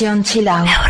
Sesión Chill Out.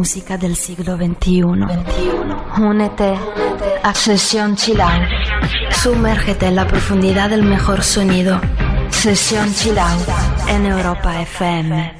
Música del siglo XXI. Únete a Sesión Chill Out. Sumérgete en la profundidad del mejor sonido. Sesión Chill Out en Europa FM.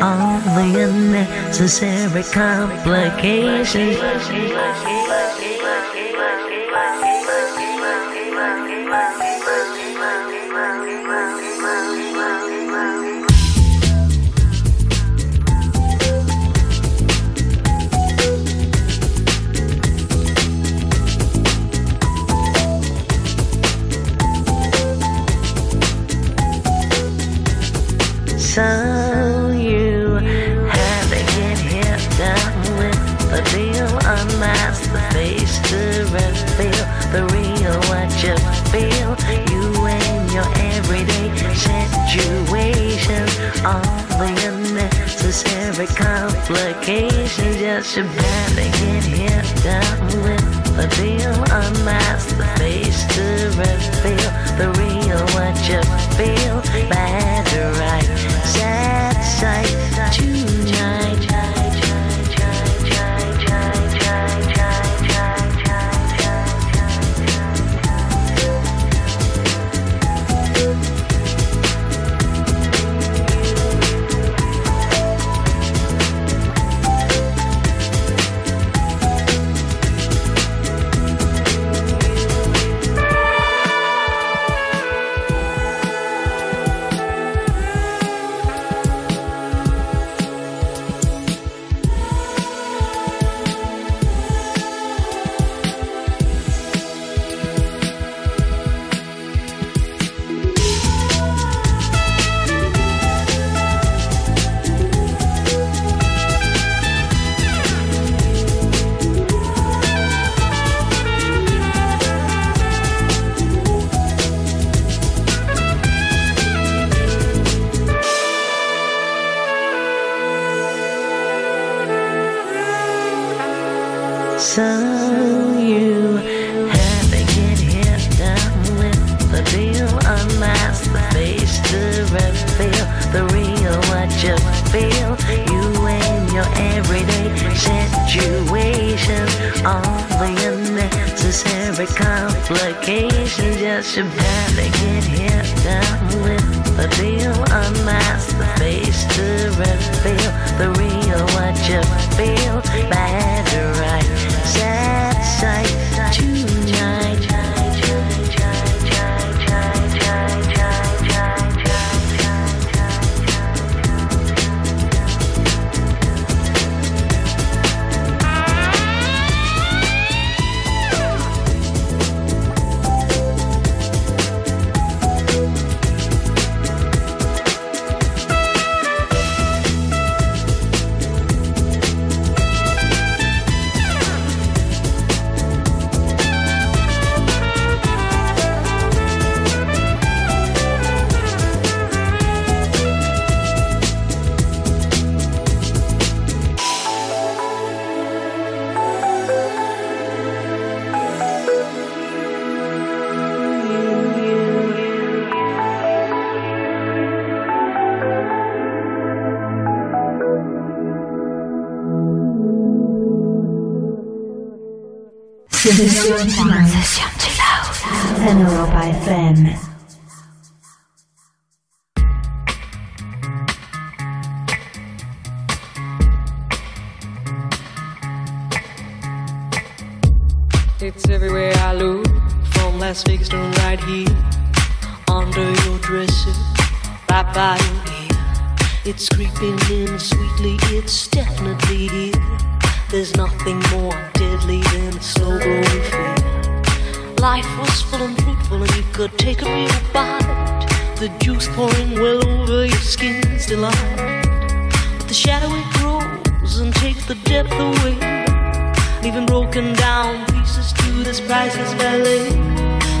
All the unnecessary complications. Unnecessary complications. Just you better get hit down with the deal, unmask the face to reveal the real what you feel. Bad or right, sad sight right here, under your dresser, right by your ear. It's creeping in sweetly, it's definitely here. There's nothing more deadly than a slow growing fear. Life was full and fruitful, and you could take a real bite. The juice pouring well over your skin's delight. But the shadow it grows and takes the depth away, leaving broken down pieces to this priceless ballet.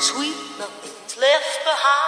sweet nothing's left behind.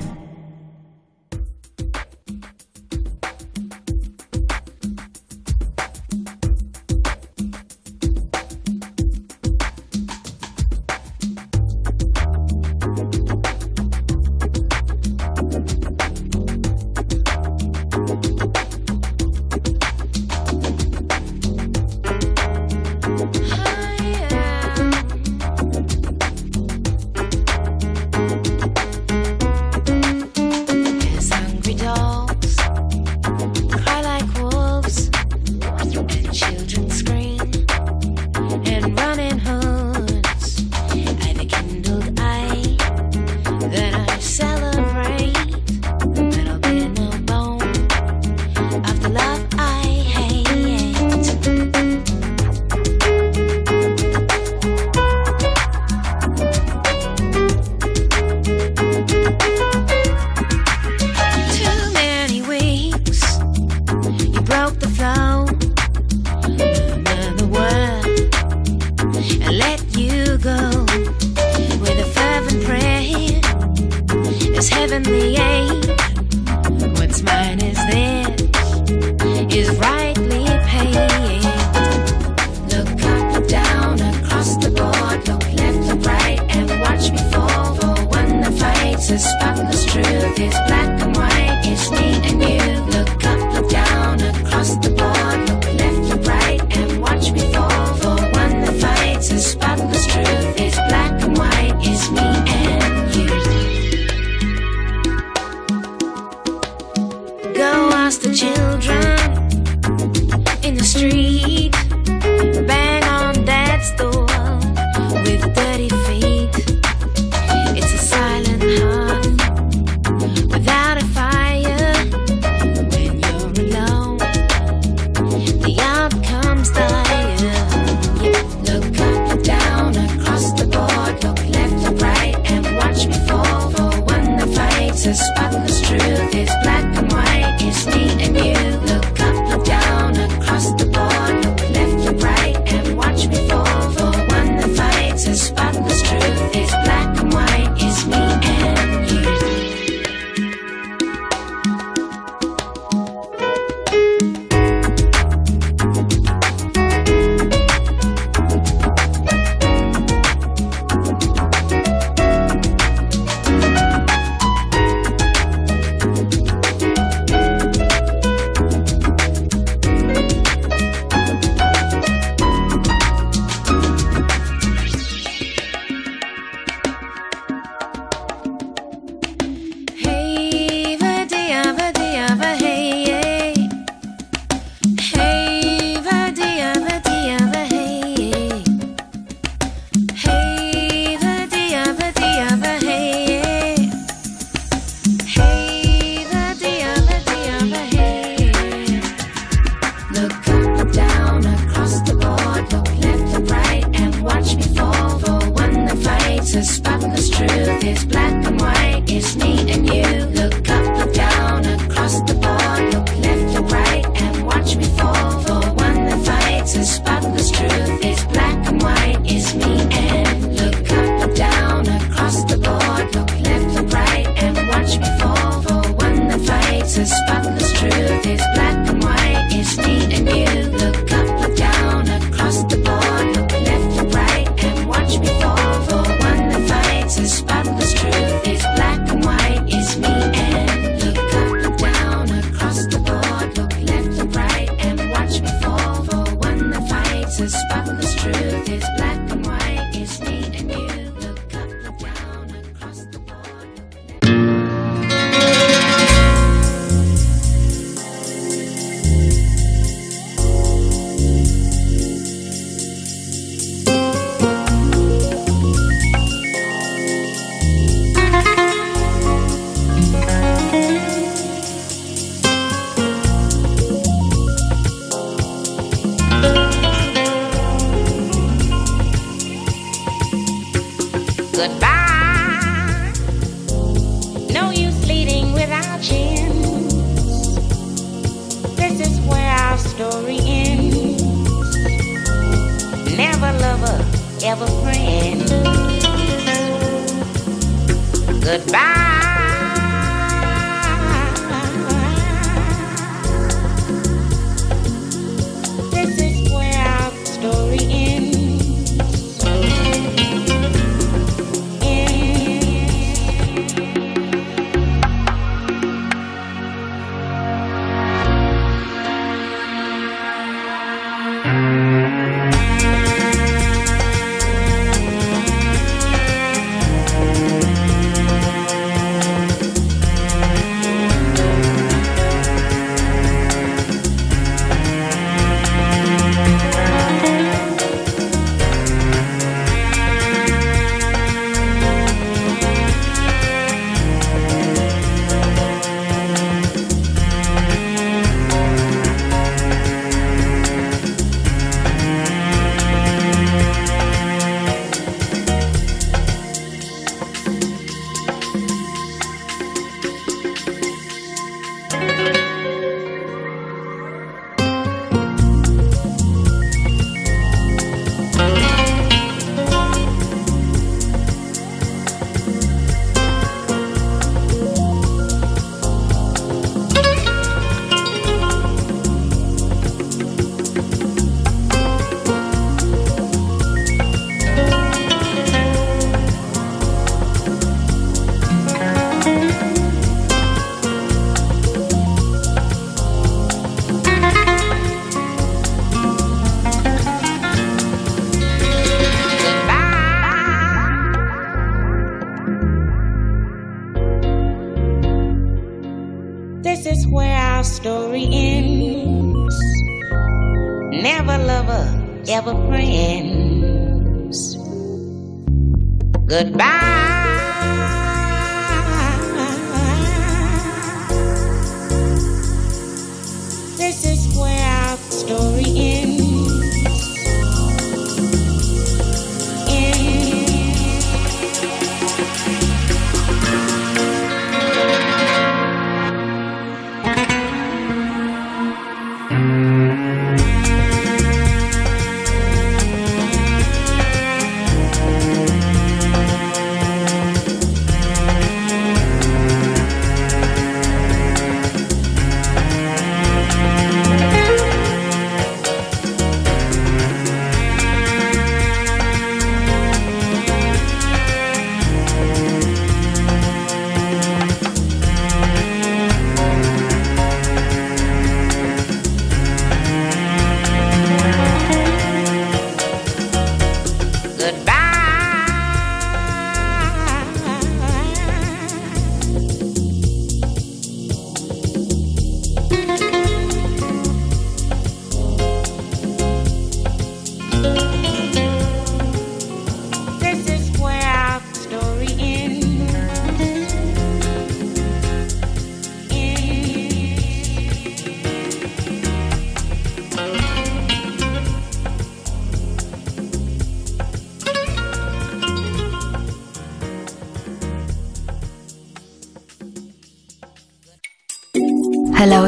Fights a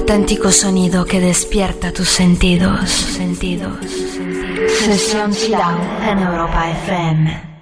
auténtico sonido que despierta tus sentidos. Sesión Chilau en Europa FM.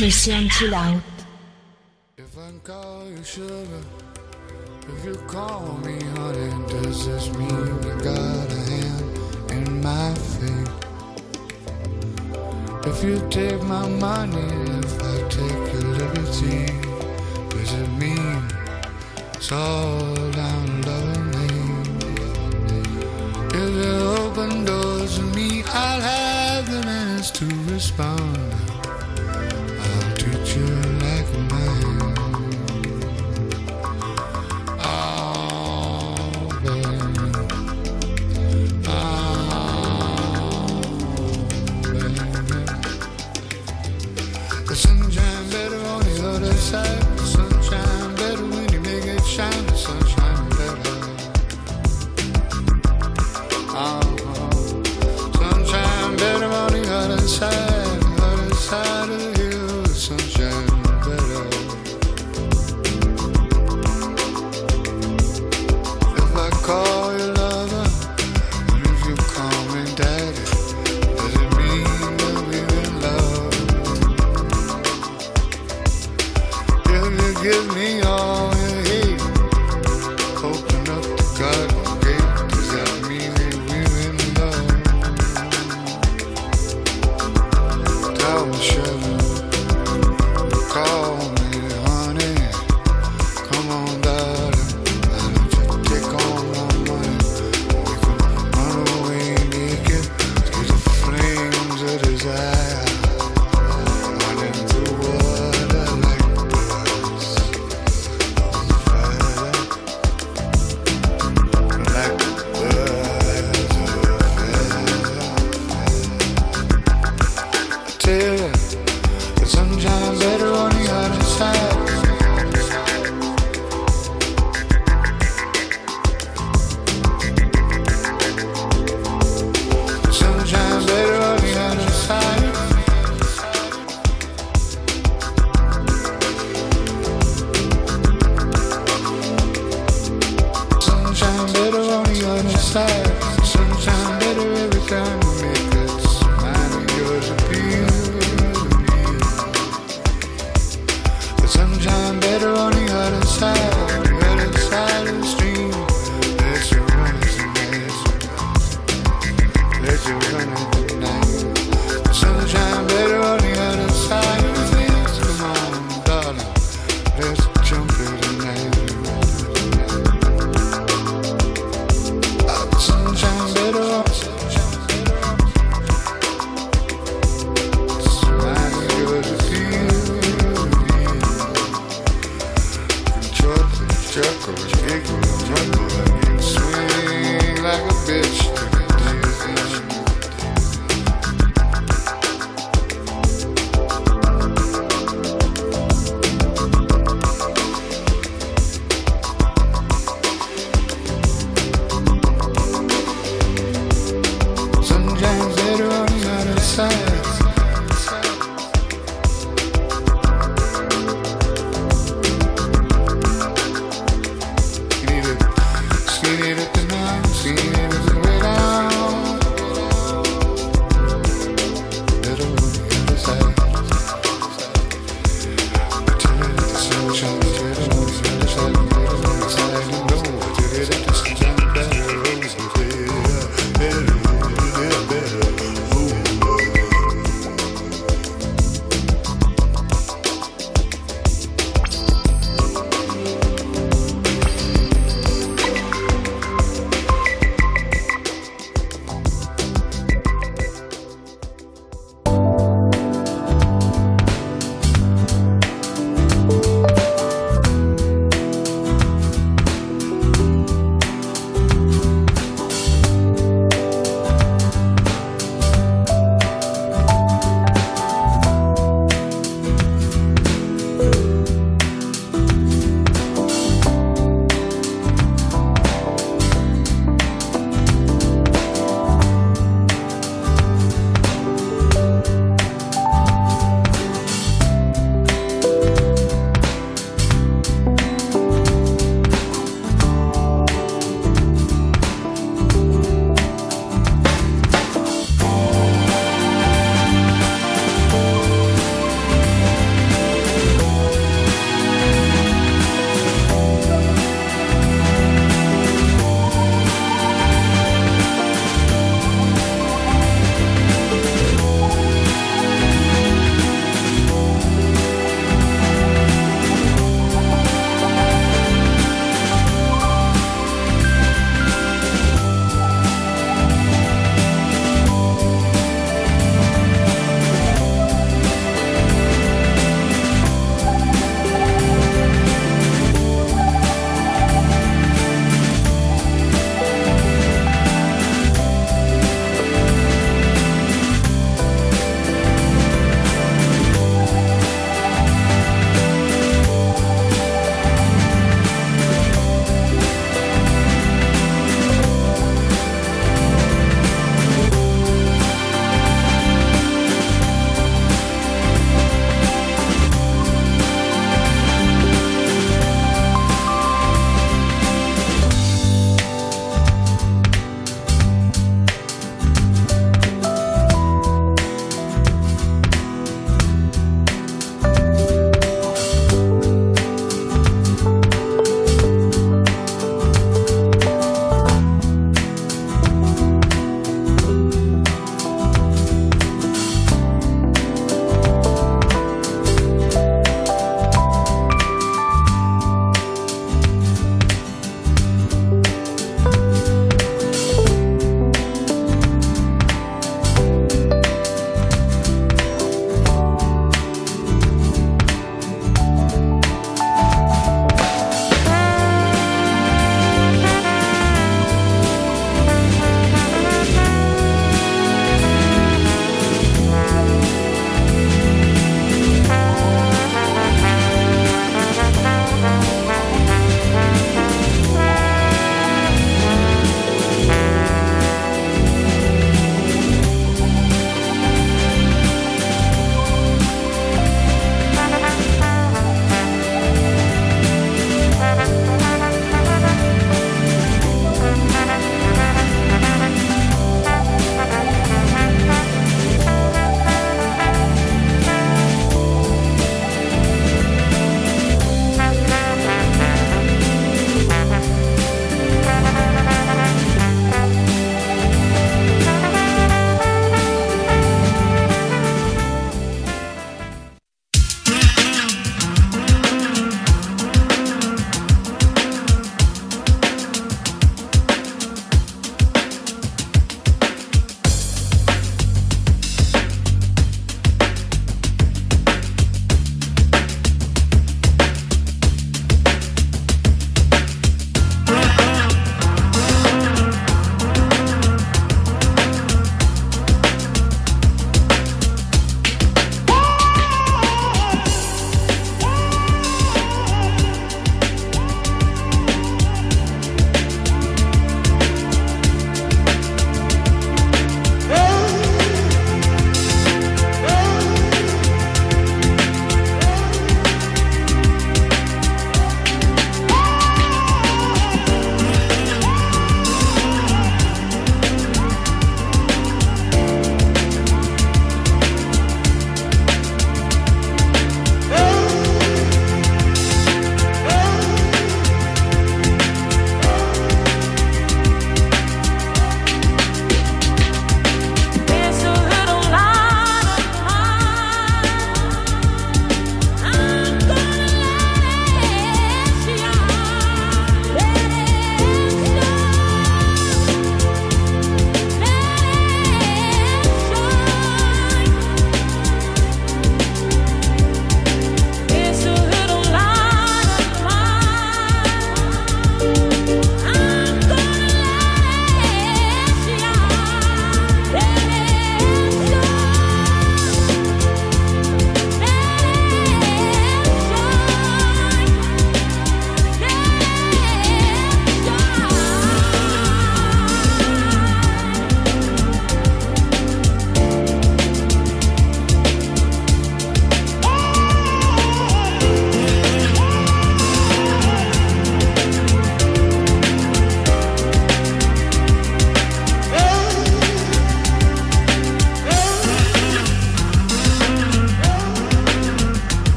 FM, sesión chill out. Give me all